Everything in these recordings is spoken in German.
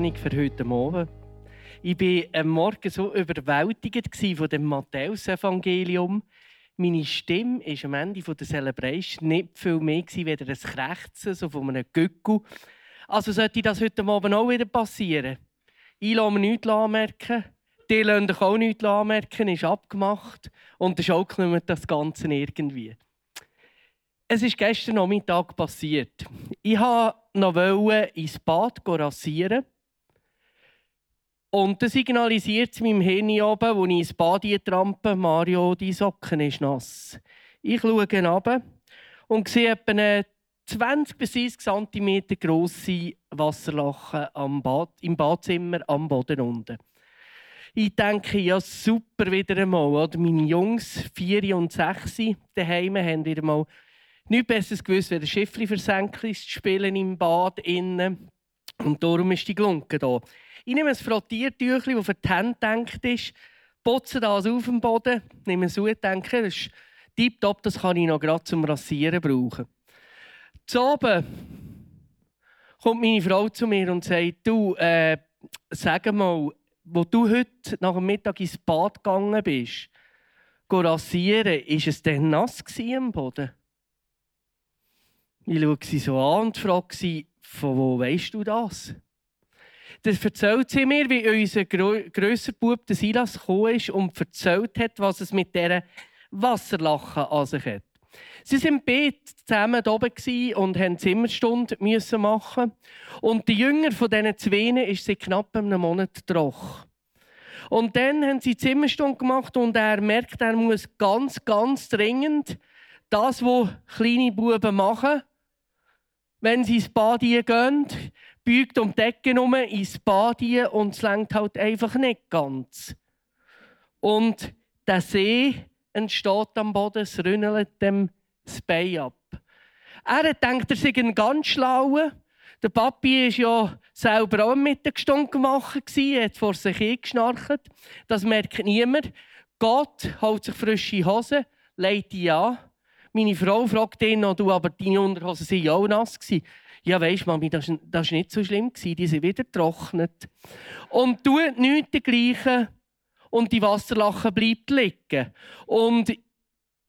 Vorwarnung für heute Morgen. Ich war am Morgen so überwältigt von dem Matthäus-Evangelium. Meine Stimme war am Ende der Celebration nicht viel mehr als ein Krächzen so von einem Gückel. Also sollte das heute Abend auch wieder passieren. Ich lasse mir nichts anmerken. Die lassen auch nichts anmerken. Ist abgemacht. Und der schaukeln das Ganze irgendwie. Es ist gestern Nachmittag passiert. Ich wollte noch ins Bad rasieren. Und das signalisiert es meinem Hirn oben, wo ich ins Bad trampe, Mario, die Socken ist nass. Ich schaue runter und sehe etwa eine 20 bis 30 cm grosse Wasserlache am Bad, im Badzimmer am Boden unten. Ich denke, ja, super wieder einmal. Oder? Meine Jungs, 4 und 6, daheim haben wieder mal nichts Besseres gewusst, als Schiffli versenken zu spielen im Bad innen. Und darum ist die Glunke da. Ich nehme ein Frottiertüchlein, das für die Hände gedacht ist, putze das auf dem Boden, nehme es und denke, das ist tiptop, das kann ich noch gerade zum Rasieren brauchen. Zu oben kommt meine Frau zu mir und sagt, du, äh, sag mal, wo du heute nach dem Mittag ins Bad gegangen bist, rasieren, ist es denn nass am Boden? Ich schaue sie so an und frage sie, von wo weißt du das? Das erzählt sie mir, wie unser grösser Bub, der Silas, gekommen ist und erzählt hat, was es mit dieser Wasserlache an sich hat. Sie waren beide zusammen oben und mussten Zimmerstunde machen. Und die Jünger von diesen Zweien ist seit knapp einem Monat troch. Und dann haben sie Zimmerstunde gemacht und er merkt, er muss ganz, ganz dringend das, was kleine Buben machen, wenn sie ins Bad gehen, biegt um die Decke herum ins Bad und es längt halt einfach nicht ganz. Und der See entsteht am Boden, es rünnelt dem das Bein ab. Er denkt, er sei ein ganz schlauer. Der Papi war ja selber auch mit der Mittagsstunde gemacht, hat vor sich hingeschnarcht. Das merkt niemand. Gott holt sich frische Hosen, legt die an meine Frau fragt ihn noch, du, aber deine Unterhosen waren ja auch nass. Ja, weisst Mami, das war nicht so schlimm. Die sind wieder getrocknet. Und tut nichts dergleichen und die Wasserlache bleibt liegen. Und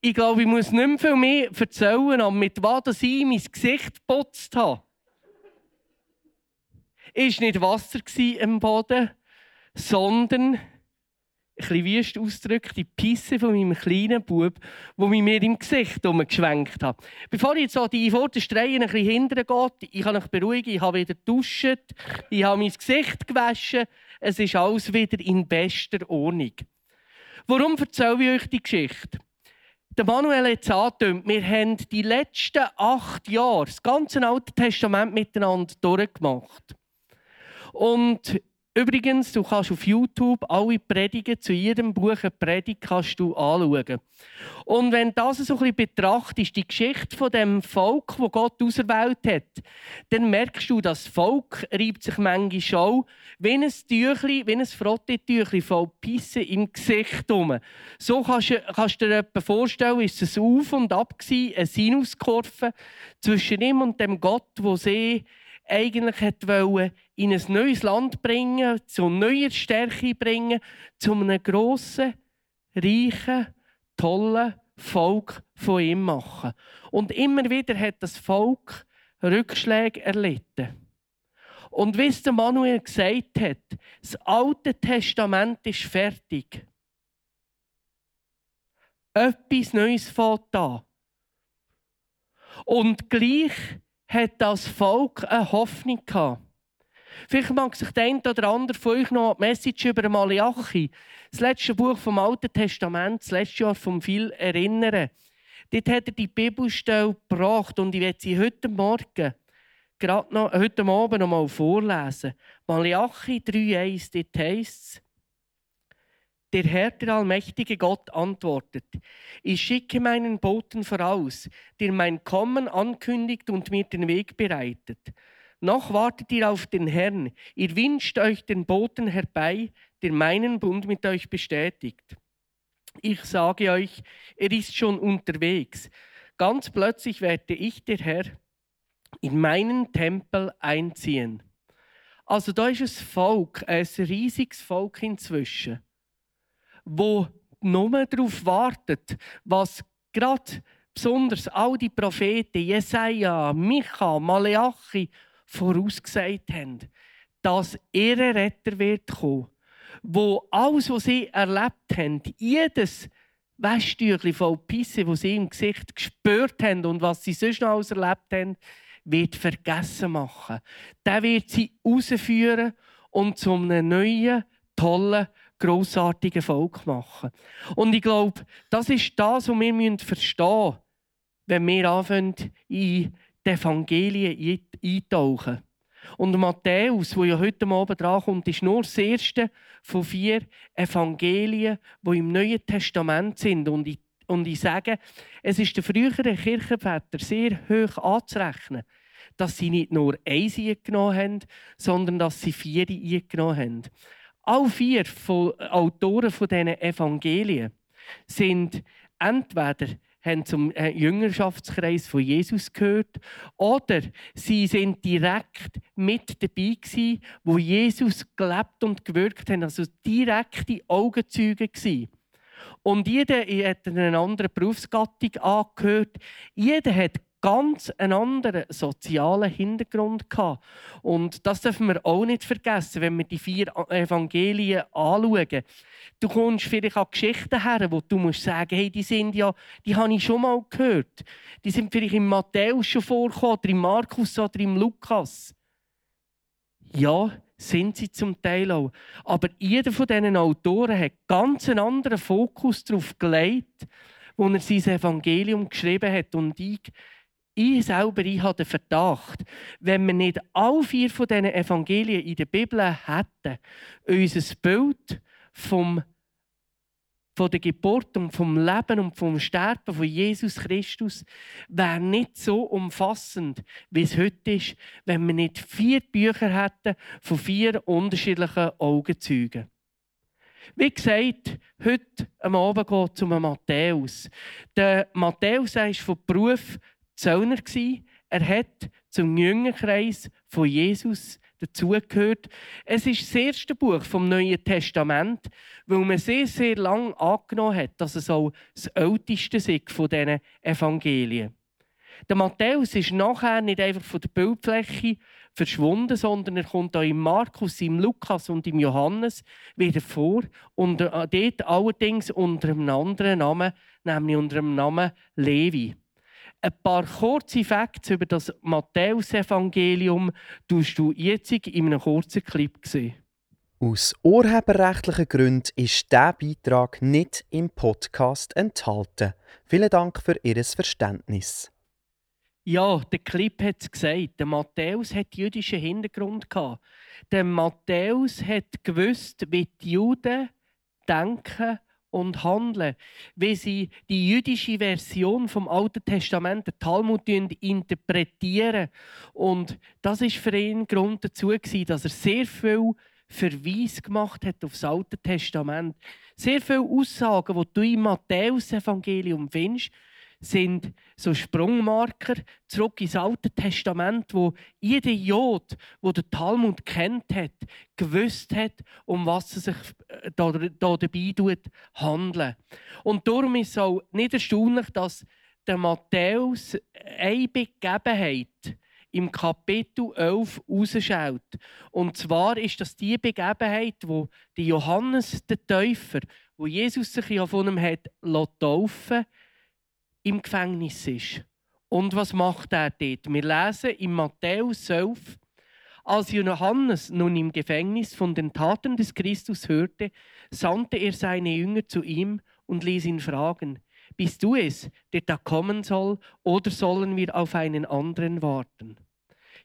ich glaube, ich muss nicht mehr viel mehr erzählen, aber mit was ich mein Gesicht geputzt habe. Es war nicht Wasser im Boden, sondern bisschen wüst ausgedrückt, die Pisse von meinem kleinen Bub, wo mich mir im Gesicht geschwenkt hat. Bevor ich jetzt so die vordersten Reihen ein bisschen hindern geht, ich kann euch beruhigen, ich habe wieder geduscht, ich habe mein Gesicht gewaschen, es ist alles wieder in bester Ordnung. Warum erzähle ich euch die Geschichte? Der Manuel hat es angetönt, wir haben die letzten acht Jahre das ganze Alte Testament miteinander durchgemacht. Und Übrigens, du kannst auf YouTube alle Predigen zu jedem Buch eine Predigt kannst du anschauen. Und wenn du das so ein bisschen betrachtest, die Geschichte von dem Volk, wo Gott auserwählt hat, dann merkst du, das Volk reibt sich manchmal schon wie ein Tüchli, wie ein Frottetüchli voll Pisse im Gesicht um. So kannst, kannst du dir vorstellen, ist es auf und ab gewesen, eine Sinuskurve zwischen ihm und dem Gott, wo sie eigentlich wollte in ein neues Land bringen, zu neuer Stärke bringen, zu einem grossen, reichen, tollen Volk von ihm machen. Und immer wieder hat das Volk Rückschläge erlitten. Und wie es der Manuel gesagt hat, das Alte Testament ist fertig. Etwas Neues fängt an. Und gleich hat das Volk eine Hoffnung gehabt. Vielleicht mag sich der eine oder andere von euch noch die Message über Malachi, das letzte Buch vom Alten Testament, das letzte Jahr vom viel erinnern. Dort hat er die Bibelstelle gebracht und ich werde sie heute Morgen, gerade noch, heute Abend noch mal vorlesen. Malachi 3,1, dort heisst es, der Herr, der allmächtige Gott, antwortet, ich schicke meinen Boten voraus, der mein Kommen ankündigt und mir den Weg bereitet. Noch wartet ihr auf den Herrn, ihr wünscht euch den Boten herbei, der meinen Bund mit euch bestätigt. Ich sage euch, er ist schon unterwegs. Ganz plötzlich werde ich, der Herr, in meinen Tempel einziehen. Also da ist ein Volk, ein riesiges Volk inzwischen, wo nur darauf wartet, was gerade besonders all die Propheten, Jesaja, Micha, Maleachi, vorausgesagt haben, dass ihr Retter wird kommen wo alles, was sie erlebt haben, jedes Wäschtüchli voll Pisse, das sie im Gesicht gespürt haben und was sie sonst noch alles erlebt haben, wird vergessen machen. Der wird sie rausführen und zu einem neuen, tollen, grossartigen Volk machen. Und ich glaube, das ist das, was wir verstehen müssen, wenn wir anfangen, in die Evangelien eintauchen. Und Matthäus, wo ja heute Abend drankommt, ist nur das erste von vier Evangelien, die im Neuen Testament sind. Und ich, und ich sage, es ist den früheren Kirchenvätern sehr hoch anzurechnen, dass sie nicht nur eins eingenommen haben, sondern dass sie vier eingenommen haben. Alle vier von Autoren von diesen Evangelien sind entweder haben zum äh, Jüngerschaftskreis von Jesus gehört oder sie sind direkt mit dabei gewesen, wo Jesus gelebt und gewirkt hat, also direkte Augenzeuge gewesen. Und jeder hat eine andere Berufsgattung angehört. Jeder hat ganz einen anderen sozialen Hintergrund gehabt. Und das dürfen wir auch nicht vergessen, wenn wir die vier Evangelien anschauen. Du kommst vielleicht an Geschichten her, wo du musst sagen, hey, die sind ja, die habe ich schon mal gehört. Die sind vielleicht im Matthäus schon vorgekommen, oder im Markus oder im Lukas. Ja, sind sie zum Teil auch. Aber jeder von diesen Autoren hat ganz einen anderen Fokus darauf gelegt, wo er sein Evangelium geschrieben hat. Und ich ich selber ich habe den Verdacht, wenn wir nicht alle vier von diesen Evangelien in der Bibel hätten, unser Bild vom, von der Geburt und vom Leben und vom Sterben von Jesus Christus wäre nicht so umfassend, wie es heute ist, wenn wir nicht vier Bücher hätten von vier unterschiedlichen Augenzeugen. Wie gesagt, heute am Abend geht es um Matthäus. Der Matthäus ist von Beruf Zöllner. Er hat zum Jüngerkreis von Jesus dazugehört. Es ist das erste Buch vom Neuen Testament, weil man sehr, sehr lange angenommen hat, dass es auch das älteste ist von diesen Evangelien. Der Matthäus ist nachher nicht einfach von der Bildfläche verschwunden, sondern er kommt auch im Markus, im Lukas und im Johannes wieder vor. Und äh, dort allerdings unter einem anderen Namen, nämlich unter dem Namen Levi. Ein paar kurze Facts über das Matthäusevangelium tust du jetzt in einem kurzen Clip sehen. Aus urheberrechtlichen Gründen ist dieser Beitrag nicht im Podcast enthalten. Vielen Dank für Ihr Verständnis. Ja, der Clip hat es gesagt. Der Matthäus hat jüdischen Hintergrund. Der Matthäus hat gewusst, wie die Juden denken und handeln, wie sie die jüdische Version vom Alten Testament, den Talmud, interpretieren. Und das ist für ihn Grund dazu dass er sehr viel Verweis gemacht hat auf das Alte Testament. Sehr viele Aussagen, die du im Matthäus-Evangelium findest, sind so Sprungmarker zurück ins Alte Testament, wo jeder Jod, wo der Talmud kennt hat, gewusst hat, um was er sich äh, da, da dabei tut, handeln. Und darum ist es auch nicht erstaunlich, dass der Matthäus eine Begebenheit im Kapitel 11 rausschaut. Und zwar ist das die Begebenheit, wo die Johannes der Täufer, wo Jesus sich ja von ihm hat taufen im Gefängnis ist. Und was macht er dort? Wir lesen in Matthäus 11, Als Johannes nun im Gefängnis von den Taten des Christus hörte, sandte er seine Jünger zu ihm und ließ ihn fragen, bist du es, der da kommen soll, oder sollen wir auf einen anderen warten?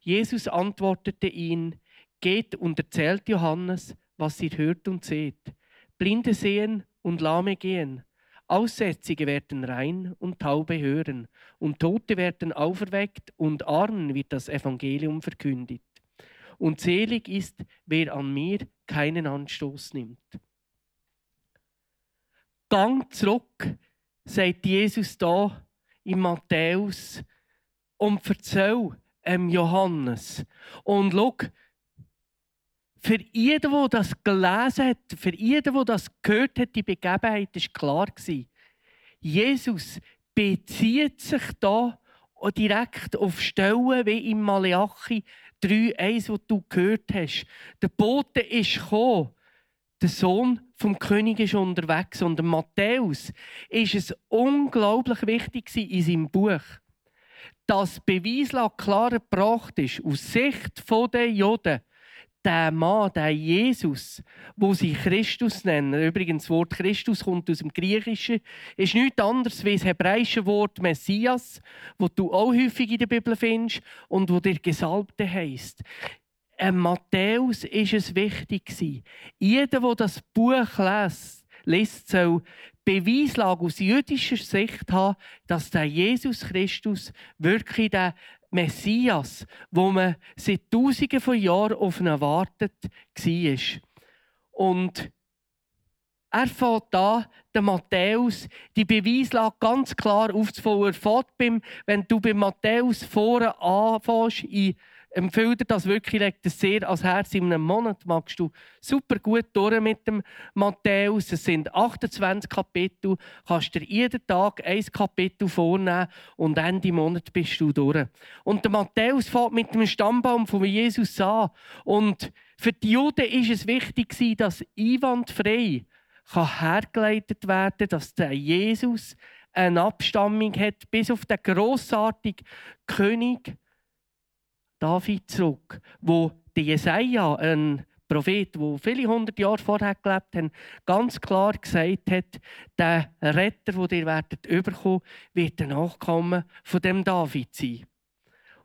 Jesus antwortete ihnen, geht und erzählt Johannes, was ihr hört und seht. Blinde sehen und Lahme gehen. Aussätzige werden rein und Taube hören, und Tote werden auferweckt, und Armen wird das Evangelium verkündigt. Und selig ist, wer an mir keinen Anstoß nimmt. Gang zurück, sagt Jesus da in Matthäus, und erzähl ähm, Johannes. Und schau, für jeden, der das gelesen hat, für jeden, der das gehört hat, die Begebenheit, war klar. Jesus bezieht sich da direkt auf Stellen wie im Malachi 3,1, wo du gehört hast. Der Bote ist gekommen. Der Sohn vom König ist unterwegs. Und Matthäus ist es unglaublich wichtig in seinem Buch, dass Beweislage klar gebracht ist, aus Sicht der Juden, der Mann, der Jesus, wo sie Christus nennen, übrigens das Wort Christus kommt aus dem Griechischen, ist nichts anderes als das hebräische Wort Messias, wo du auch häufig in der Bibel findest und wo der Gesalbte heißt. Ein Matthäus ist es wichtig Jeder, der das Buch liest, liest, soll Beweislage aus jüdischer Sicht haben, dass der Jesus Christus wirklich der Messias, wo man seit Tausenden von Jahren auf ihn wartet, war. Und er fährt da, der Matthäus, die Beweislage ganz klar aufzubauen. Er fährt beim, wenn du bei Matthäus vorne anfängst, in empfehle dir das wirklich, legt es sehr ans Herz. In einem Monat magst du super gut durch mit dem Matthäus. Es sind 28 Kapitel. Kannst dir jeden Tag ein Kapitel vornehmen und Ende Monat bist du durch. Und der Matthäus fährt mit dem Stammbaum von Jesus an. Und für die Juden ist es wichtig, dass einwandfrei kann hergeleitet werden, dass der Jesus eine Abstammung hat, bis auf den grossartigen König David zurück, wo der Jesaja, ein Prophet, der viele hundert Jahre vorher gelebt hat, ganz klar gesagt hat, der Retter, den ihr werdet überkommen, wird der Nachkommen von dem David sein.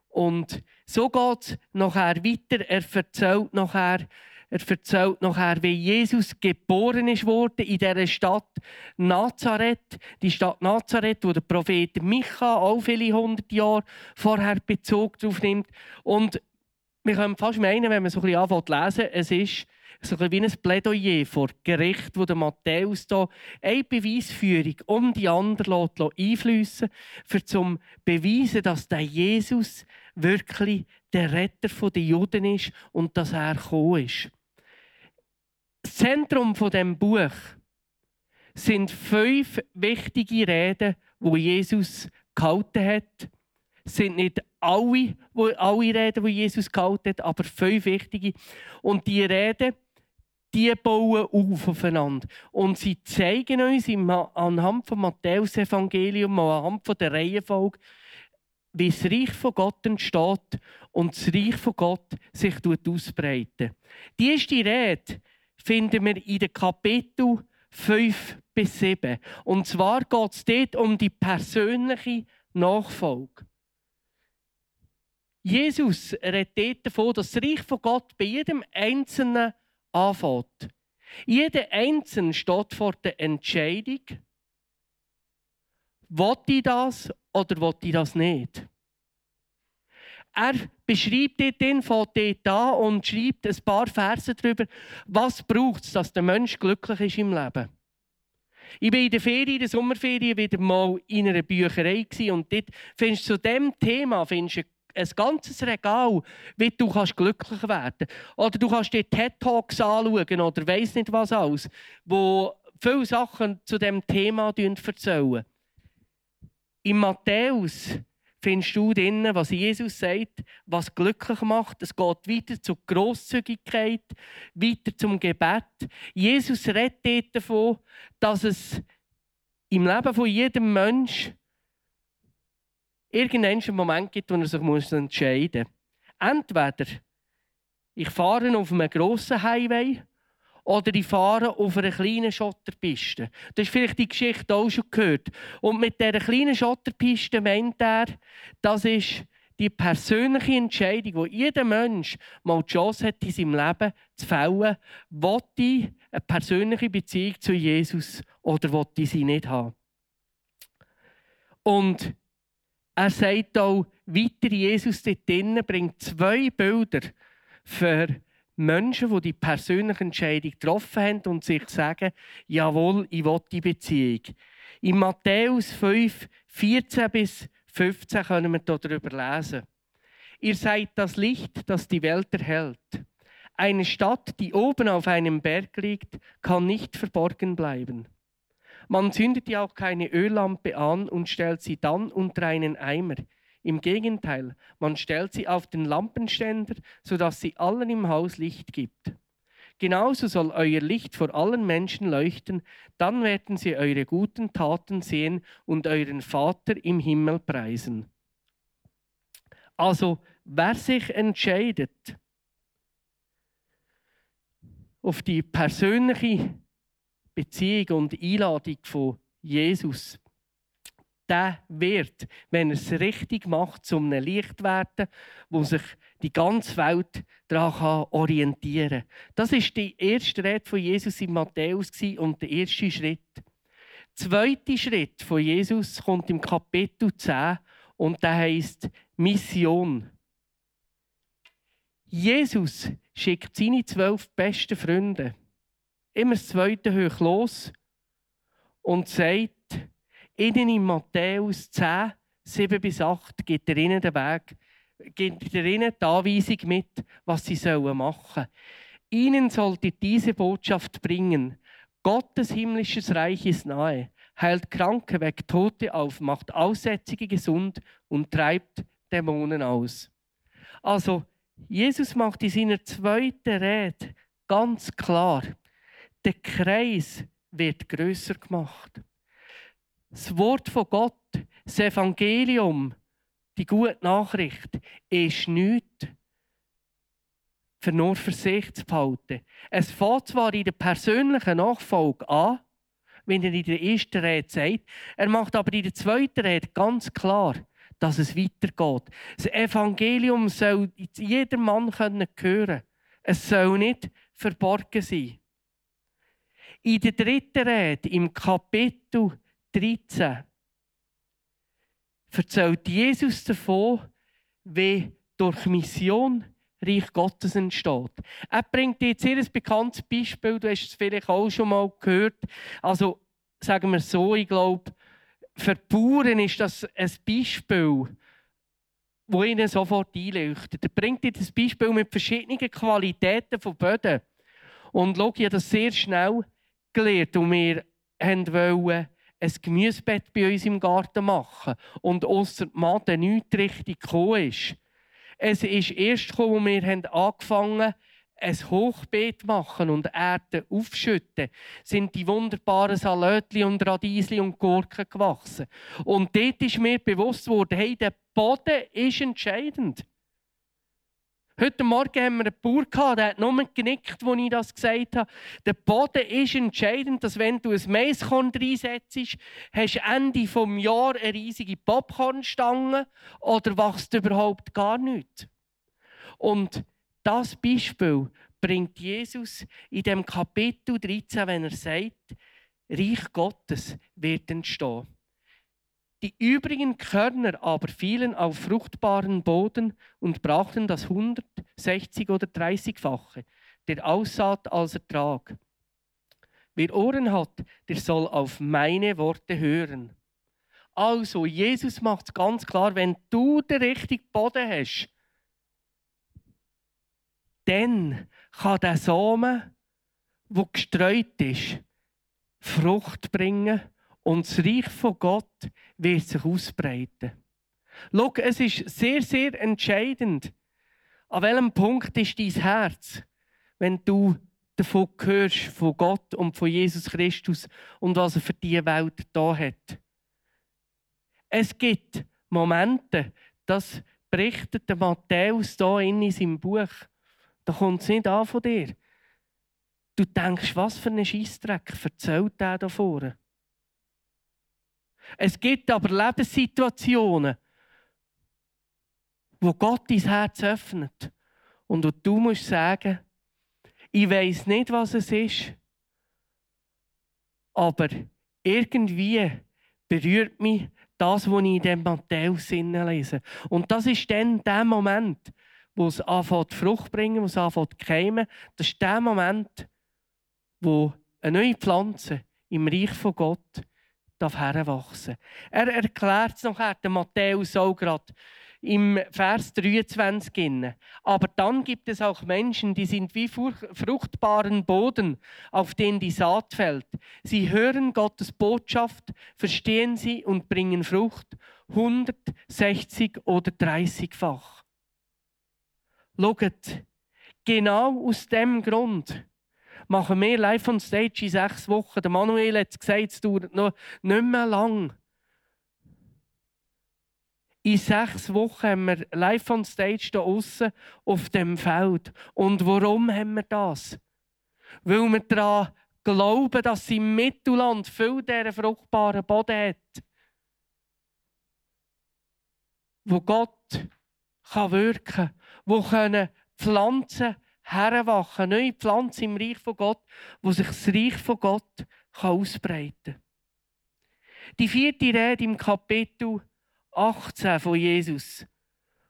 Und so geht es nachher weiter. Er erzählt nachher, er erzählt nachher, wie Jesus geboren ist worden in dieser Stadt Nazareth. Die Stadt Nazareth, wo der Prophet Micha auch viele hundert Jahre vorher Bezug darauf nimmt. Und wir können fast meinen, wenn man so ein bisschen anfängt zu lesen, es ist so ein wie ein Plädoyer vor Gericht, wo der Matthäus da eine Beweisführung um die anderen einfließen für zum beweisen, dass der Jesus wirklich der Retter der Juden ist und dass er gekommen ist. Das Zentrum von dem Buch sind fünf wichtige Reden, wo Jesus gehalten hat. Es sind nicht alle, alle Reden, die Jesus gehalten hat, aber fünf wichtige. Und die Reden, die bauen auf aufeinander. Und sie zeigen uns anhand vom Matthäus-Evangelium, anhand der Reihenfolge, wie das Reich von Gott entsteht und das Reich von Gott sich ausbreitet. Die erste Rede finden wir in den Kapitel 5 bis 7. Und zwar geht es dort um die persönliche Nachfolge. Jesus redet davon, dass das Reich von Gott bei jedem Einzelnen anfängt. Jeder Einzelne steht vor der Entscheidung, will ich das oder will ich das nicht? Er beschreibt dort, von dort an und schreibt ein paar Verse darüber, was braucht es, dass der Mensch glücklich ist im Leben. Ich war in der Ferien, in der Sommerferien, wieder mal in einer Bücherei und dort findest du zu diesem Thema findest du ein ganzes Regal, wie du kannst glücklich werden. Oder du kannst dir TED-Talks anschauen oder weiss nicht was alles, wo viele Sachen zu diesem Thema erzählen. In Matthäus findest du drin, was Jesus sagt, was glücklich macht. Es geht weiter zur Grosszügigkeit, weiter zum Gebet. Jesus redet davon, dass es im Leben von jedem Menschen irgendeinen Moment gibt, wo er sich entscheiden muss. Entweder Ich fahre auf einem grossen Highway oder ich fahre auf einer kleinen Schotterpiste. Das ist vielleicht die Geschichte auch schon gehört. Und mit dieser kleinen Schotterpiste meint er, das ist die persönliche Entscheidung, die jeder Mensch mal die Chance hat, in seinem Leben zu fällen, will ich eine persönliche Beziehung zu Jesus oder will ich sie nicht haben. Und er sagt auch weiter, Jesus dort drinnen bringt zwei Bilder für Menschen, die die persönliche Entscheidung getroffen haben und sich sagen, jawohl, ich will die Beziehung. In Matthäus 5, 14 bis 15 können wir darüber lesen. Ihr seid das Licht, das die Welt erhält. Eine Stadt, die oben auf einem Berg liegt, kann nicht verborgen bleiben. Man zündet ja auch keine Öllampe an und stellt sie dann unter einen Eimer. Im Gegenteil, man stellt sie auf den Lampenständer, sodass sie allen im Haus Licht gibt. Genauso soll euer Licht vor allen Menschen leuchten, dann werden sie eure guten Taten sehen und euren Vater im Himmel preisen. Also, wer sich entscheidet, auf die persönliche Beziehung und Einladung von Jesus der wird, wenn er es richtig macht, zum einem Licht werden, wo sich die ganze Welt daran orientieren kann. Das ist die erste Rede von Jesus in Matthäus und der erste Schritt. Der zweite Schritt von Jesus kommt im Kapitel 10 und der heißt Mission. Jesus schickt seine zwölf besten Freunde immer das zweite hoch los und sagt, Ihnen in Matthäus 10, 7 bis 8 gibt er ihnen den Weg, gibt er ihnen die Anweisung mit, was sie machen sollen. Ihnen sollte diese Botschaft bringen. Gottes himmlisches Reich ist nahe, heilt Kranke, weckt Tote auf, macht Aussätzige gesund und treibt Dämonen aus. Also, Jesus macht in seiner zweiten Rede ganz klar, der Kreis wird größer gemacht das Wort von Gott, das Evangelium, die gute Nachricht, ist nichts für nur für sich zu behalten. Es fängt zwar in der persönlichen Nachfolge an, wenn er in der ersten Rede sagt, er macht aber in der zweiten Rede ganz klar, dass es weitergeht. Das Evangelium soll jeder Mann hören können. Es soll nicht verborgen sein. In der dritten Rede, im Kapitel 13 erzählt Jesus davon, wie durch Mission Reich Gottes entsteht. Er bringt jetzt hier ein bekanntes Beispiel, du hast es vielleicht auch schon mal gehört. Also sagen wir so, ich glaube, für Bauern ist das ein Beispiel, wo ihnen sofort einleuchtet. Er bringt jetzt ein Beispiel mit verschiedenen Qualitäten von Böden. Und schau, ich habe das sehr schnell gelernt und wir wollen ein Gemüsebett bei uns im Garten machen und ausser Maden nichts richtig gekommen ist. Es ist erst gekommen, als wir angefangen haben, ein Hochbeet machen und Erde aufschütten, sind die wunderbaren Salötli und Radiesli und Gurken gewachsen. Und dort ist mir bewusst worden, hey, der Boden ist entscheidend. Heute Morgen haben wir einen Bauer gehabt, der hat nur genickt, als ich das gesagt habe. Der Boden ist entscheidend, dass wenn du ein Maiskorn reinsetzt, hast du Ende des Jahres eine riesige Popcornstange oder wächst überhaupt gar nichts. Und das Beispiel bringt Jesus in dem Kapitel 13, wenn er sagt, Reich Gottes wird entstehen. Die übrigen Körner aber fielen auf fruchtbaren Boden und brachten das 160 oder 30-fache der Aussaat als Ertrag. Wer Ohren hat, der soll auf meine Worte hören. Also, Jesus macht es ganz klar, wenn du den richtigen Boden hast, dann kann der Samen, der gestreut ist, Frucht bringen und das Reich von Gott wird sich ausbreiten. Schau, es ist sehr, sehr entscheidend, an welchem Punkt ist dein Herz, wenn du davon hörst, von Gott und von Jesus Christus und was er für diese Welt da hat. Es gibt Momente, das berichtet der Matthäus hier in seinem Buch, Da kommt es nicht an von dir. Du denkst, was für ein Scheissdreck erzählt der da vorne. Es gibt aber Lebenssituationen, wo Gott dein Herz öffnet. Und du musst sagen, ich weiß nicht, was es ist, aber irgendwie berührt mich das, was ich in dem Matthäus lese. Und das ist dann der Moment, wo es anfängt Frucht bringen, wo es anfängt keimen. Das ist der Moment, wo eine neue Pflanze im Reich von Gott heranwachsen darf. Er erklärt es nachher, der Matthäus auch gerade, im Vers 23 inne. Aber dann gibt es auch Menschen, die sind wie fruchtbaren Boden, auf den die Saat fällt. Sie hören Gottes Botschaft, verstehen sie und bringen Frucht 160 oder 30-fach. Schaut, genau aus dem Grund machen wir live on stage in sechs Wochen. Der Manuel hat gesagt, es dauert noch nicht mehr lang. In sechs Wochen haben wir live on stage hier außen auf dem Feld. Und warum haben wir das? Weil wir daran glauben, dass im Mittelland viel dieser fruchtbaren Boden hat. Wo Gott kann wirken kann, wo können Pflanzen heranwachen, neue Pflanzen im Reich von Gott, wo sich das Reich von Gott kann ausbreiten kann. Die vierte Rede im Kapitel 18 von Jesus,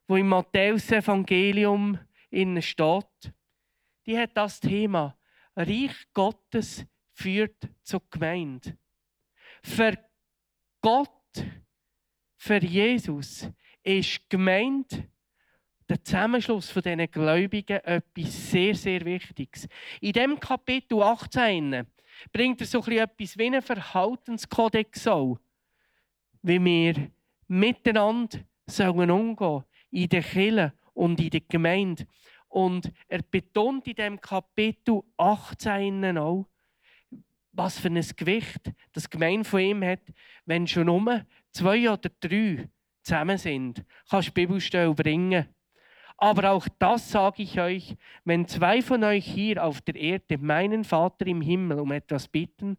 wo im Matthäus-Evangelium steht, die hat das Thema Reich Gottes führt zur Gemeinde. Für Gott, für Jesus ist Gemeinde der Zusammenschluss von diesen Gläubigen etwas sehr, sehr Wichtiges. In dem Kapitel 18 bringt er so etwas wie einen Verhaltenskodex an, wie wir miteinander sollen umgehen in der Kirche und in der Gemeinde. Und er betont in dem Kapitel 18 auch, was für ein Gewicht das Gemeinde von ihm hat, wenn schon nur zwei oder drei zusammen sind. Kannst du Bibelstelle bringen. Aber auch das sage ich euch, wenn zwei von euch hier auf der Erde meinen Vater im Himmel um etwas bitten,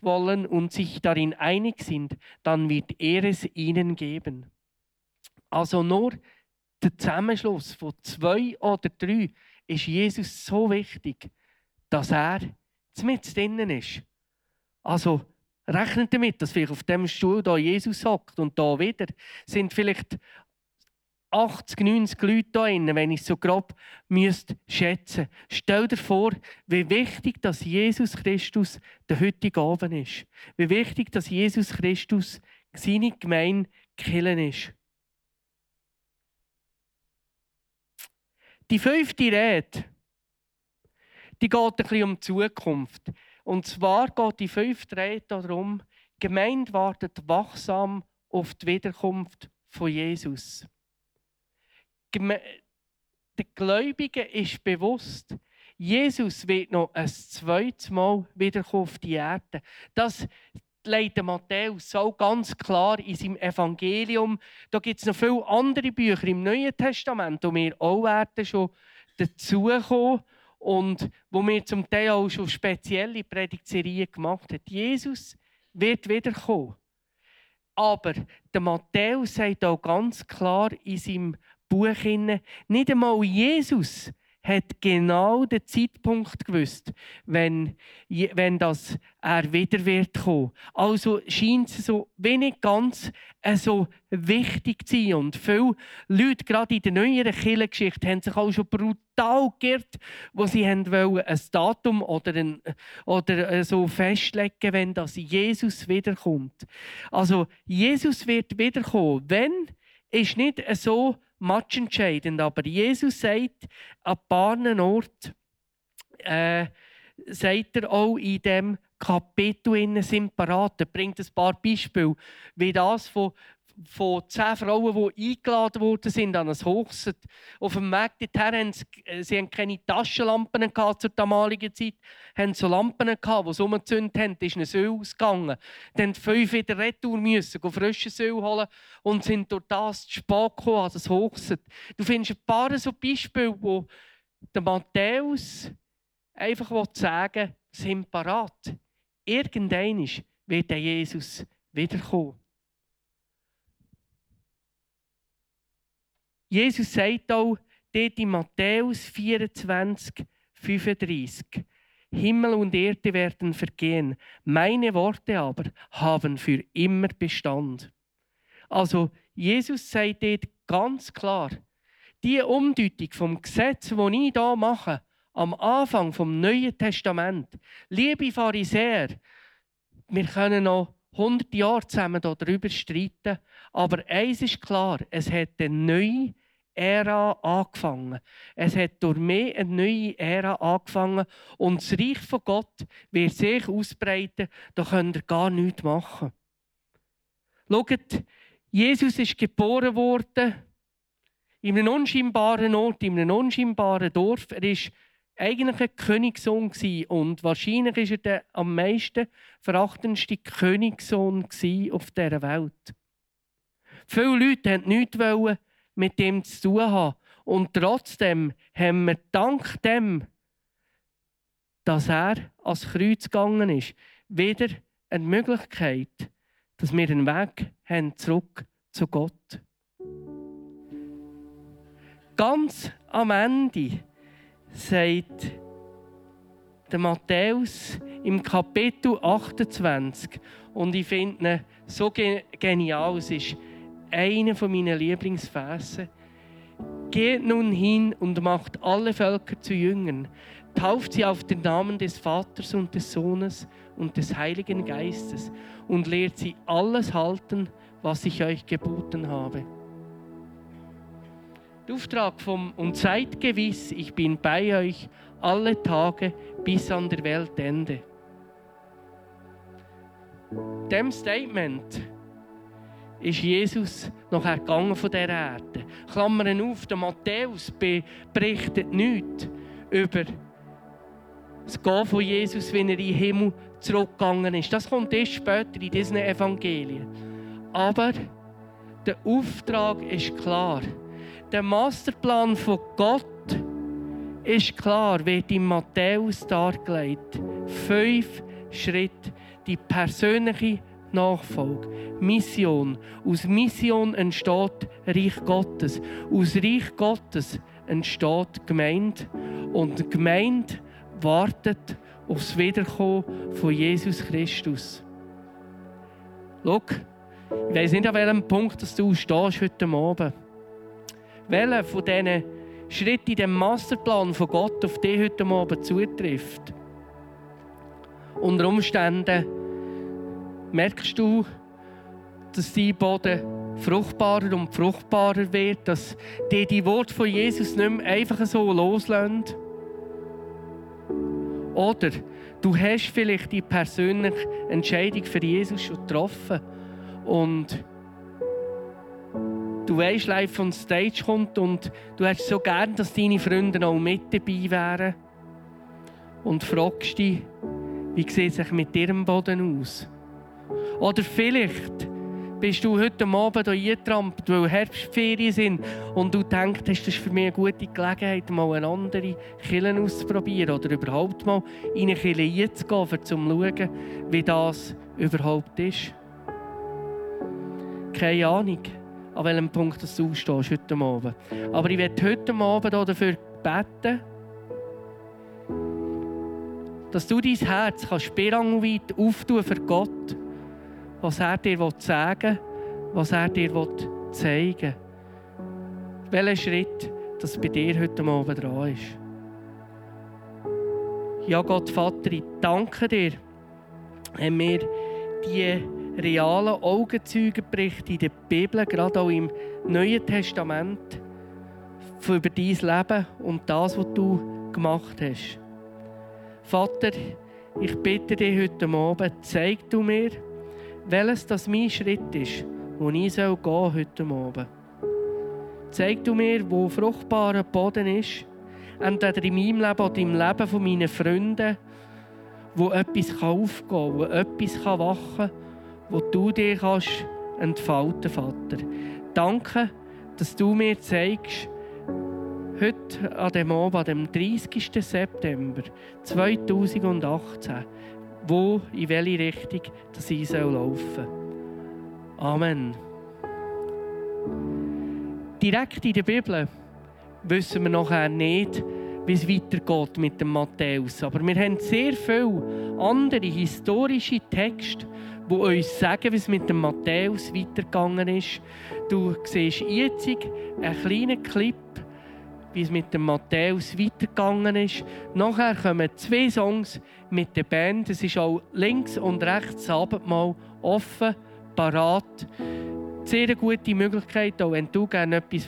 wollen und sich darin einig sind, dann wird er es ihnen geben. Also nur der Zusammenschluss von zwei oder drei ist Jesus so wichtig, dass er mit drinnen ist. Also rechnet damit, dass vielleicht auf dem Stuhl da Jesus hockt und da wieder sind vielleicht 80, 90 Leute hier wenn ich es so grob müsste schätzen Stell dir vor, wie wichtig, dass Jesus Christus der heutige Abend ist. Wie wichtig, dass Jesus Christus seine Gemeinde killen ist. Die fünfte Rede, die geht ein bisschen um die Zukunft. Und zwar geht die fünfte Rede darum, die Gemeinde wartet wachsam auf die Wiederkunft von Jesus der Gläubigen ist bewusst, Jesus wird noch ein zweites Mal wiederkommen auf die Erde. Das leitet Matthäus so ganz klar in seinem Evangelium. Da gibt es noch viele andere Bücher im Neuen Testament, wo wir auch werden schon dazukommen und wo wir zum Teil auch schon spezielle Predigtserien gemacht haben. Jesus wird wiederkommen. Aber der Matthäus sagt auch ganz klar in seinem Buch. Nicht einmal Jesus hat genau den Zeitpunkt gewusst, wenn, wenn das er wieder wird kommen. Also scheint es so wenig ganz äh, so wichtig zu sein. Und viele Leute, gerade in der neueren Kirchengeschichte, haben sich auch schon brutal geirrt, wo sie haben wollen, ein Datum oder, ein, oder äh, so festlegen, wenn das Jesus wiederkommt. Also Jesus wird wiederkommen. Wenn, ist nicht so matchentscheidend. Aber Jesus sagt an paar Orten, äh, sagt er auch in dem Kapitel in sind parat. Er bringt ein paar Beispiele, wie das von, von zehn Frauen, die eingeladen worden sind an ein Hochzeit. Auf dem Weg dorthin haben sie, äh, keine Taschenlampen zur damaligen Zeit, haben so Lampen gehabt, die sie umgezündet haben, ist ein Öl ausgegangen. Dann fünf wieder retour, müssen, frisches Öl holen und sind durch das zu spät gekommen an. Du findest ein paar so Beispiele, wo der Matthäus einfach sagen sind parat. Irgendwann wird der Jesus wiederkommen. Jesus sagt auch dort in Matthäus 24, 35, Himmel und Erde werden vergehen, meine Worte aber haben für immer Bestand. Also Jesus sagt dort ganz klar, die Umdeutung vom Gesetz, das ich hier mache, am Anfang vom Neuen Testament, liebe Pharisäer, wir können noch hundert Jahre zusammen darüber streiten, aber eins ist klar, es hat eine neue Ära angefangen. Es hat durch mich eine neue Ära angefangen und das Reich von Gott wird sich ausbreiten, da könnt ihr gar nichts machen. Schaut, Jesus ist geboren worden in einem unscheinbaren Ort, in einem unscheinbaren Dorf. Er ist eigentlich ein Königssohn und wahrscheinlich ist er der am meisten verachtendste Königssohn auf dieser Welt. Viele Leute wollten nichts mit dem zu tun haben. Und trotzdem haben wir dank dem, dass er ans Kreuz gegangen ist, wieder eine Möglichkeit, dass wir einen Weg haben zurück zu Gott. Ganz am Ende sagt der Matthäus im Kapitel 28 und ich finde ihn so genial, es ist einer von meinen Lieblingsversen. Geht nun hin und macht alle Völker zu Jüngern, tauft sie auf den Namen des Vaters und des Sohnes und des Heiligen Geistes und lehrt sie alles halten, was ich euch geboten habe. Der Auftrag vom und seid gewiss, ich bin bei euch alle Tage bis an der Weltende. Dem Statement ist Jesus nachher gegangen von dieser Erde. Klammern auf, der Matthäus berichtet nichts über das Gehen von Jesus, wenn er in den Himmel zurückgegangen ist. Das kommt erst später in diesen Evangelien. Aber der Auftrag ist klar. Der Masterplan von Gott ist klar, wird in Matthäus dargelegt. Fünf Schritte, die persönliche Nachfolge, Mission. Aus Mission entsteht Reich Gottes. Aus Reich Gottes entsteht Gemeinde. Und Gemeinde wartet auf das Wiederkommen von Jesus Christus. Schau, ich weiß nicht, an welchem Punkt dass du stehst heute Abend. Welcher von diesen Schritten in dem Masterplan von Gott auf dich heute Abend zutrifft. Unter Umständen merkst du, dass dein Boden fruchtbarer und fruchtbarer wird, dass dir die Worte von Jesus nicht mehr einfach so loslassen. Oder du hast vielleicht die persönliche Entscheidung für Jesus schon getroffen und du weißt, live von Stage kommt und du hättest so gern, dass deine Freunde auch mit dabei wären und fragst dich, wie sieht es sich mit ihrem Boden aus? Oder vielleicht bist du heute Abend hier eingetrampt, weil Herbstferien sind und du denkst, das ist für mich eine gute Gelegenheit, mal eine andere Kille auszuprobieren oder überhaupt mal in eine Kille einzugehen, um zu schauen, wie das überhaupt ist. Keine Ahnung, an welchem Punkt du stehst heute Abend. Aber ich werde heute Abend dafür beten, dass du dein Herz kannst spiralweit auftun für Gott was er dir sagen will, was er dir zeigen will. Welcher Schritt das bei dir heute Abend dran ist. Ja, Gott, Vater, ich danke dir, haben wir die realen Augenzeugenberichte in der Bibel, gerade auch im Neuen Testament, über dein Leben und das, was du gemacht hast. Vater, ich bitte dich heute Abend, zeig du mir, welches das mein Schritt ist, wo ich gehen soll heute Abend. Zeig du mir, wo fruchtbarer Boden ist, entweder in meinem Leben oder im Leben von meinen Freunden, wo etwas aufgehen kann, wo etwas wachen kann, wo du dir kannst entfalten Vater. Danke, dass du mir zeigst, heute an dem Abend, dem 30. September 2018, wo, in welche Richtung das ich laufen soll. Amen. Direkt in der Bibel wissen wir nachher nicht, wie es weitergeht mit dem Matthäus. Aber wir haben sehr viele andere historische Texte, die uns sagen, wie es mit dem Matthäus weitergegangen ist. Du siehst jetzt einen kleinen Clip, wie es mit dem Matthäus weitergegangen ist. Nachher kommen zwei Songs mit der Band. Es ist auch links und rechts das Abendmahl offen, parat. Sehr gute Möglichkeit, auch wenn du gerne etwas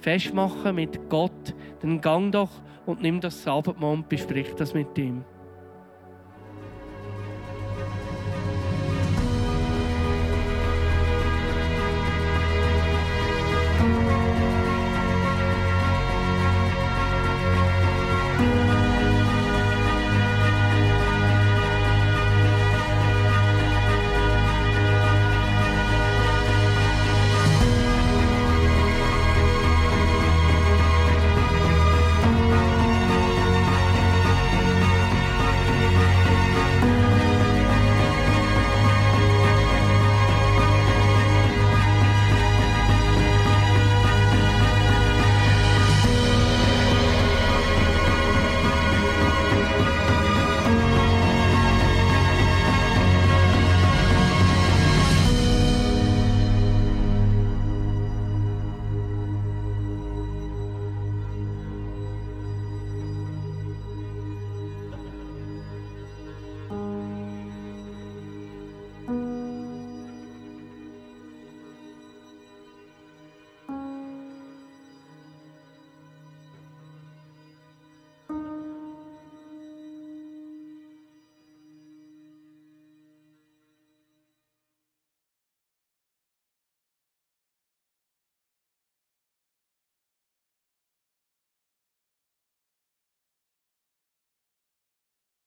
festmachen mit Gott, dann gang doch und nimm das Abendmahl und besprich das mit ihm.